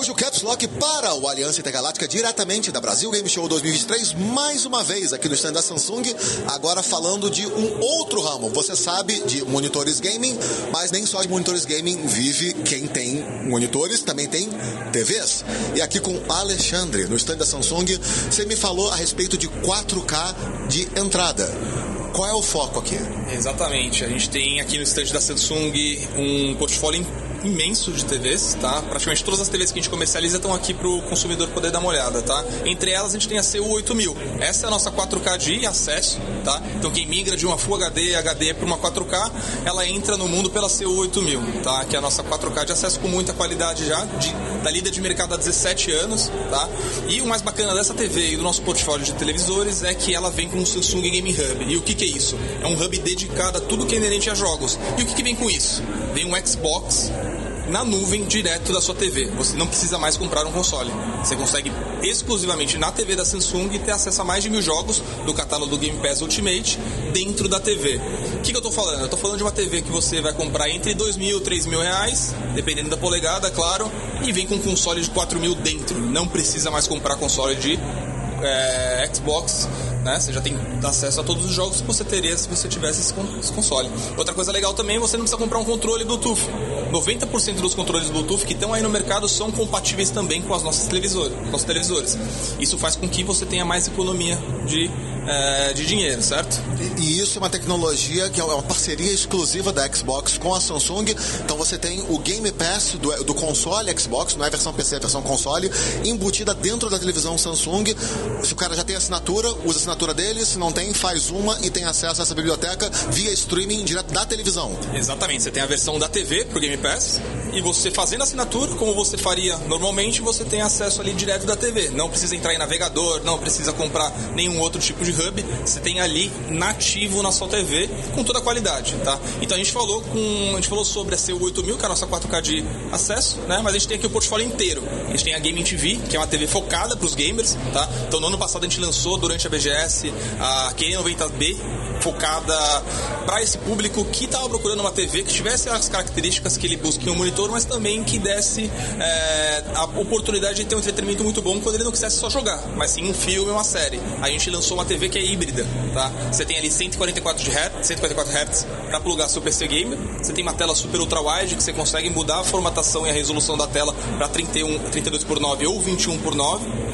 Araújo Caps Lock para o Aliança Intergaláctica diretamente da Brasil Game Show 2023, mais uma vez aqui no stand da Samsung, agora falando de um outro ramo. Você sabe de monitores gaming, mas nem só de monitores gaming vive quem tem monitores, também tem TVs. E aqui com Alexandre, no stand da Samsung, você me falou a respeito de 4K de entrada. Qual é o foco aqui? Exatamente. A gente tem aqui no stand da Samsung um portfólio imenso de TVs, tá? Praticamente todas as TVs que a gente comercializa estão aqui para o consumidor poder dar uma olhada, tá? Entre elas a gente tem a CU8000. Essa é a nossa 4K de acesso, tá? Então quem migra de uma Full HD HD para uma 4K, ela entra no mundo pela CU8000, tá? Que é a nossa 4K de acesso com muita qualidade já, de, da lida de mercado há 17 anos, tá? E o mais bacana dessa TV e do nosso portfólio de televisores é que ela vem com o Samsung Game Hub. E o que, que é isso? É um hub dedicado a tudo que é inerente a jogos. E o que, que vem com isso? Vem um Xbox na nuvem direto da sua TV. Você não precisa mais comprar um console. Você consegue exclusivamente na TV da Samsung ter acesso a mais de mil jogos do catálogo do Game Pass Ultimate dentro da TV. O que, que eu estou falando? Eu estou falando de uma TV que você vai comprar entre dois mil e três mil reais, dependendo da polegada, claro, e vem com um console de 4 mil dentro. Não precisa mais comprar console de é, Xbox né? Você já tem acesso a todos os jogos que você teria se você tivesse esse console. Outra coisa legal também, você não precisa comprar um controle Bluetooth. 90% dos controles Bluetooth que estão aí no mercado são compatíveis também com as nossas televisores, nossos televisores. Isso faz com que você tenha mais economia de é, de dinheiro, certo? E, e, isso é uma tecnologia que é uma parceria exclusiva da Xbox com a Samsung. Então você tem o Game Pass do, do console Xbox, não é versão PC, é versão console, embutida dentro da televisão Samsung. Se o cara já tem assinatura, usa a assinatura dele, se não tem, faz uma e tem acesso a essa biblioteca via streaming direto da televisão. Exatamente, você tem a versão da TV pro Game Pass e você fazendo assinatura, como você faria normalmente, você tem acesso ali direto da TV. Não precisa entrar em navegador, não precisa comprar nenhum outro tipo de hub, você tem ali nativo na sua TV com toda a qualidade, tá? Então a gente falou com, a gente falou sobre a CU8000, que é a nossa 4K de acesso, né? Mas a gente tem aqui o portfólio inteiro. A gente tem a Gaming TV, que é uma TV focada para os gamers, tá? Então no ano passado a gente lançou durante a BGS a Q90B focada para esse público que estava procurando uma TV que tivesse as características que ele busca em um monitor, mas também que desse é, a oportunidade de ter um entretenimento muito bom quando ele não quisesse só jogar, mas sim um filme, uma série. A gente lançou uma TV que é híbrida, tá? Você tem ali 144 de Hz, 144 Hz para plugar seu PC gamer. Você tem uma tela super ultra wide que você consegue mudar a formatação e a resolução da tela para 31, 32 por 9 ou 21 por 9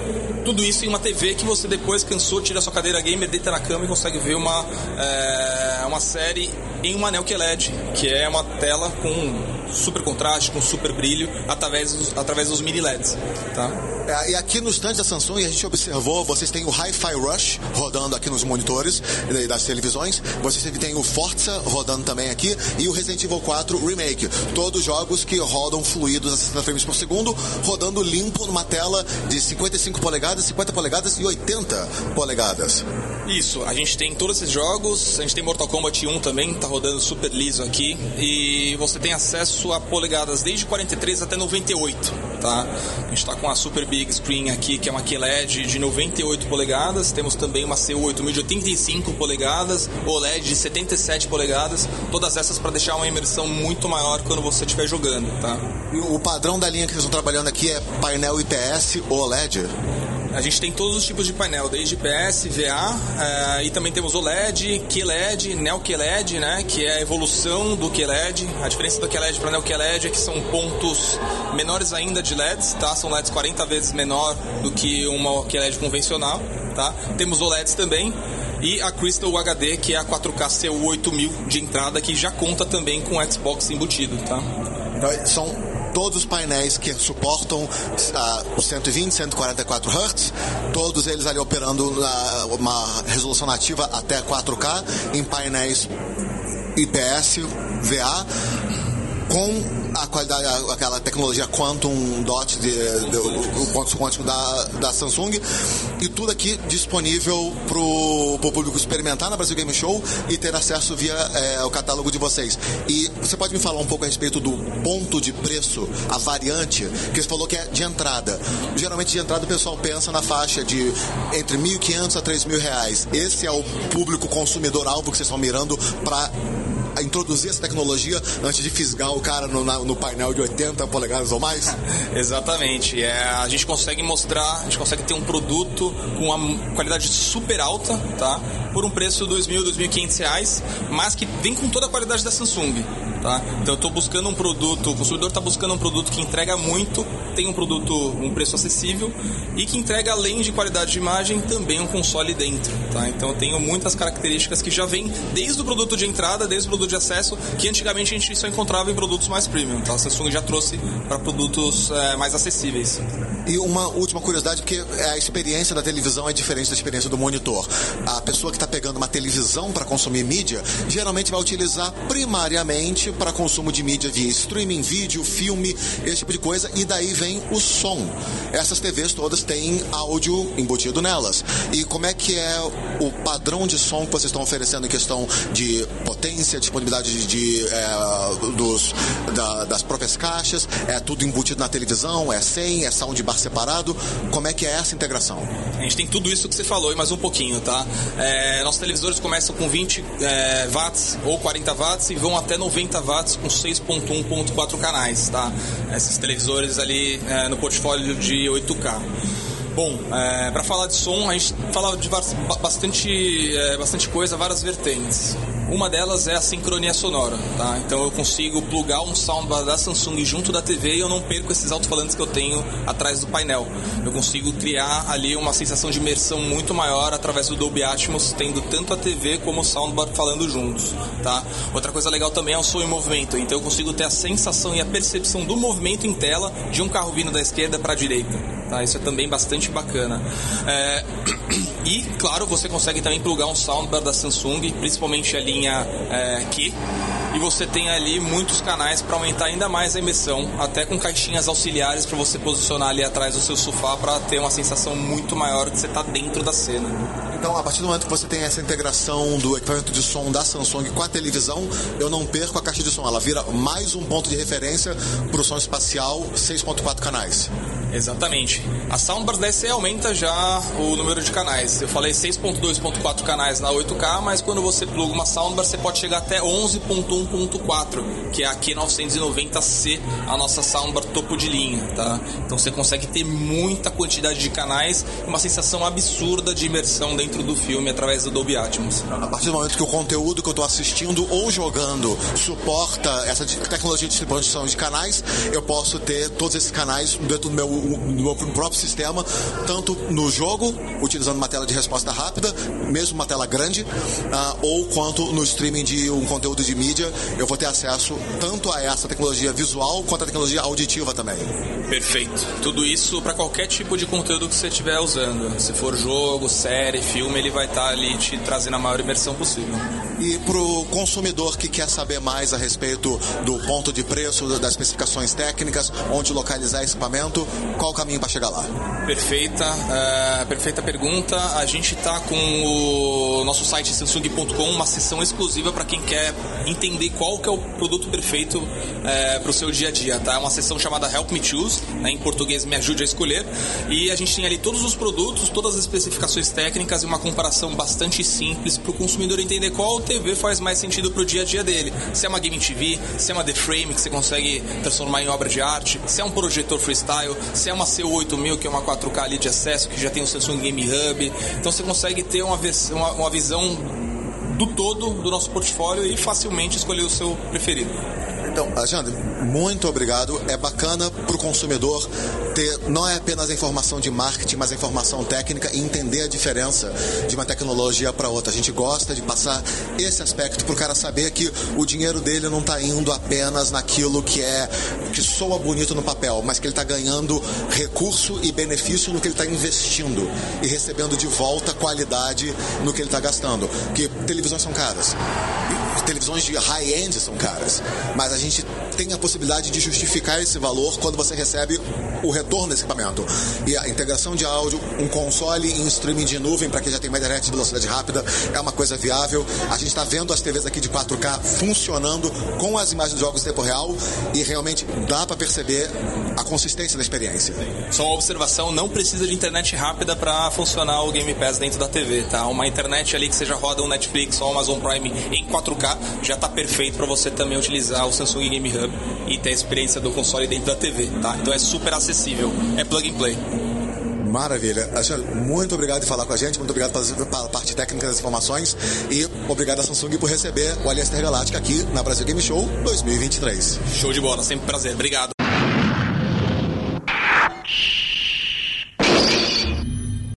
tudo isso em uma TV que você depois cansou, tira sua cadeira gamer, deita na cama e consegue ver uma, é, uma série em uma anel QLED, que é uma tela com super contraste, com super brilho, através dos, através dos mini LEDs. Tá? É, e aqui no stand da Samsung a gente observou, vocês têm o Hi-Fi Rush rodando aqui nos monitores das televisões, vocês têm o Forza rodando também aqui e o Resident Evil 4 Remake. Todos jogos que rodam fluidos a 60 frames por segundo, rodando limpo numa tela de 55 polegadas, 50 polegadas e 80 polegadas. Isso, a gente tem todos esses jogos, a gente tem Mortal Kombat 1 também, tá rodando super liso aqui, e você tem acesso a polegadas desde 43 até 98, tá? A gente tá com a Super Big Screen aqui, que é uma QLED de 98 polegadas, temos também uma CU8000 de 85 polegadas, OLED de 77 polegadas, todas essas para deixar uma imersão muito maior quando você estiver jogando, tá? E o padrão da linha que eles estão trabalhando aqui é painel IPS OLED? A gente tem todos os tipos de painel, desde IPS, VA, uh, e também temos OLED, QLED, Neo QLED, né, que é a evolução do QLED. A diferença do QLED para Neo QLED é que são pontos menores ainda de LEDs, tá? São LEDs 40 vezes menor do que uma QLED convencional, tá? Temos OLEDs também, e a Crystal HD, que é a 4K CU8000 de entrada, que já conta também com Xbox embutido, tá? Então, são todos os painéis que suportam uh, 120, 144 Hz, todos eles ali operando uh, uma resolução nativa até 4K em painéis IPS, VA, com a qualidade, aquela tecnologia Quantum Dot, de, de, o quantum quântico da, da Samsung, e tudo aqui disponível para o público experimentar na Brasil Game Show e ter acesso via é, o catálogo de vocês. E você pode me falar um pouco a respeito do ponto de preço, a variante, que você falou que é de entrada. Geralmente de entrada o pessoal pensa na faixa de entre 1.500 a 3.000 reais. Esse é o público consumidor alvo que vocês estão mirando para introduzir essa tecnologia antes de fisgar o cara no, na, no painel de 80 polegadas ou mais? Exatamente. É, a gente consegue mostrar, a gente consegue ter um produto com uma qualidade super alta, tá? Por um preço de 2.000, 2.500 reais, mas que vem com toda a qualidade da Samsung. Tá? Então eu estou buscando um produto, o consumidor está buscando um produto que entrega muito, tem um produto, um preço acessível e que entrega além de qualidade de imagem também um console dentro. Tá? Então eu tenho muitas características que já vêm desde o produto de entrada, desde o produto de acesso, que antigamente a gente só encontrava em produtos mais premium. Tá? A Samsung já trouxe para produtos é, mais acessíveis. E uma última curiosidade, porque a experiência da televisão é diferente da experiência do monitor. A pessoa que está pegando uma televisão para consumir mídia, geralmente vai utilizar primariamente para consumo de mídia via streaming, vídeo, filme, esse tipo de coisa, e daí vem o som. Essas TVs todas têm áudio embutido nelas. E como é que é o padrão de som que vocês estão oferecendo em questão de potência, disponibilidade de, de é, dos, da, das próprias caixas? É tudo embutido na televisão? É sem? É soundbar separado? Como é que é essa integração? A gente tem tudo isso que você falou e mais um pouquinho, tá? É, nossos televisores começam com 20 é, watts ou 40 watts e vão até 90 watts com 6.1.4 canais, tá? Esses televisores ali é, no portfólio de 8K. Bom, é, para falar de som, a gente fala de bastante, é, bastante coisa, várias vertentes. Uma delas é a sincronia sonora, tá? Então eu consigo plugar um soundbar da Samsung junto da TV e eu não perco esses alto-falantes que eu tenho atrás do painel. Eu consigo criar ali uma sensação de imersão muito maior através do Dolby Atmos, tendo tanto a TV como o soundbar falando juntos, tá? Outra coisa legal também é o som em movimento. Então eu consigo ter a sensação e a percepção do movimento em tela de um carro vindo da esquerda para a direita, tá? Isso é também bastante bacana. É... E, claro, você consegue também plugar um soundbar da Samsung, principalmente ali linha é, Q e você tem ali muitos canais para aumentar ainda mais a emissão, até com caixinhas auxiliares para você posicionar ali atrás do seu sofá para ter uma sensação muito maior que você está dentro da cena. Então, a partir do momento que você tem essa integração do equipamento de som da Samsung com a televisão, eu não perco a caixa de som, ela vira mais um ponto de referência para o som espacial 6.4 canais. Exatamente. A Soundbar DSE aumenta já o número de canais. Eu falei 6.2.4 canais na 8K, mas quando você pluga uma Soundbar, você pode chegar até 11.1.4, que é a Q990C, a nossa Soundbar topo de linha, tá? Então você consegue ter muita quantidade de canais, uma sensação absurda de imersão dentro do filme através do Dolby Atmos. A partir do momento que o conteúdo que eu estou assistindo ou jogando suporta essa tecnologia de distribuição de canais, eu posso ter todos esses canais dentro do meu no meu próprio sistema, tanto no jogo, utilizando uma tela de resposta rápida, mesmo uma tela grande, uh, ou quanto no streaming de um conteúdo de mídia, eu vou ter acesso tanto a essa tecnologia visual quanto a tecnologia auditiva também. Perfeito. Tudo isso para qualquer tipo de conteúdo que você estiver usando. Se for jogo, série, filme, ele vai estar tá ali te trazendo a maior imersão possível. E para o consumidor que quer saber mais a respeito do ponto de preço, das especificações técnicas, onde localizar equipamento, qual o caminho para chegar lá? Perfeita, uh, perfeita pergunta. A gente está com o nosso site samsung.com, uma sessão exclusiva para quem quer entender qual que é o produto perfeito é, para o seu dia a dia. Tá? É uma sessão chamada Help Me Choose, né? em português Me Ajude a Escolher. E a gente tem ali todos os produtos, todas as especificações técnicas e uma comparação bastante simples para o consumidor entender qual TV faz mais sentido para o dia a dia dele. Se é uma Game TV, se é uma The Frame que você consegue transformar em obra de arte, se é um projetor freestyle, se é uma CU8000, que é uma 4K ali de acesso, que já tem o Samsung Game Hub. Então você consegue ter uma, uma, uma visão do todo do nosso portfólio e facilmente escolher o seu preferido. Então, Alexandre, muito obrigado. É bacana para o consumidor ter não é apenas a informação de marketing, mas a informação técnica e entender a diferença de uma tecnologia para outra. A gente gosta de passar esse aspecto para o cara saber que o dinheiro dele não está indo apenas naquilo que é que soa bonito no papel, mas que ele está ganhando recurso e benefício no que ele está investindo e recebendo de volta qualidade no que ele está gastando. Porque televisões são caras televisões de high-end são caras, mas a gente tem a possibilidade de justificar esse valor quando você recebe o retorno desse equipamento. E a integração de áudio, um console em streaming de nuvem para quem já tem uma internet de velocidade rápida é uma coisa viável. A gente está vendo as TVs aqui de 4K funcionando com as imagens de jogos em tempo real e realmente dá para perceber a consistência da experiência. Só uma observação, não precisa de internet rápida para funcionar o Game Pass dentro da TV, tá? Uma internet ali que seja roda um Netflix ou Amazon Prime em 4K 4K, já está perfeito para você também utilizar o Samsung Game Hub e ter a experiência do console dentro da TV, tá? Então é super acessível, é plug and play. Maravilha. Alexandre, muito obrigado por falar com a gente, muito obrigado pela, parte técnica das informações e obrigado a Samsung por receber o Alias Galáctica aqui na Brasil Game Show 2023. Show de bola, sempre prazer. Obrigado.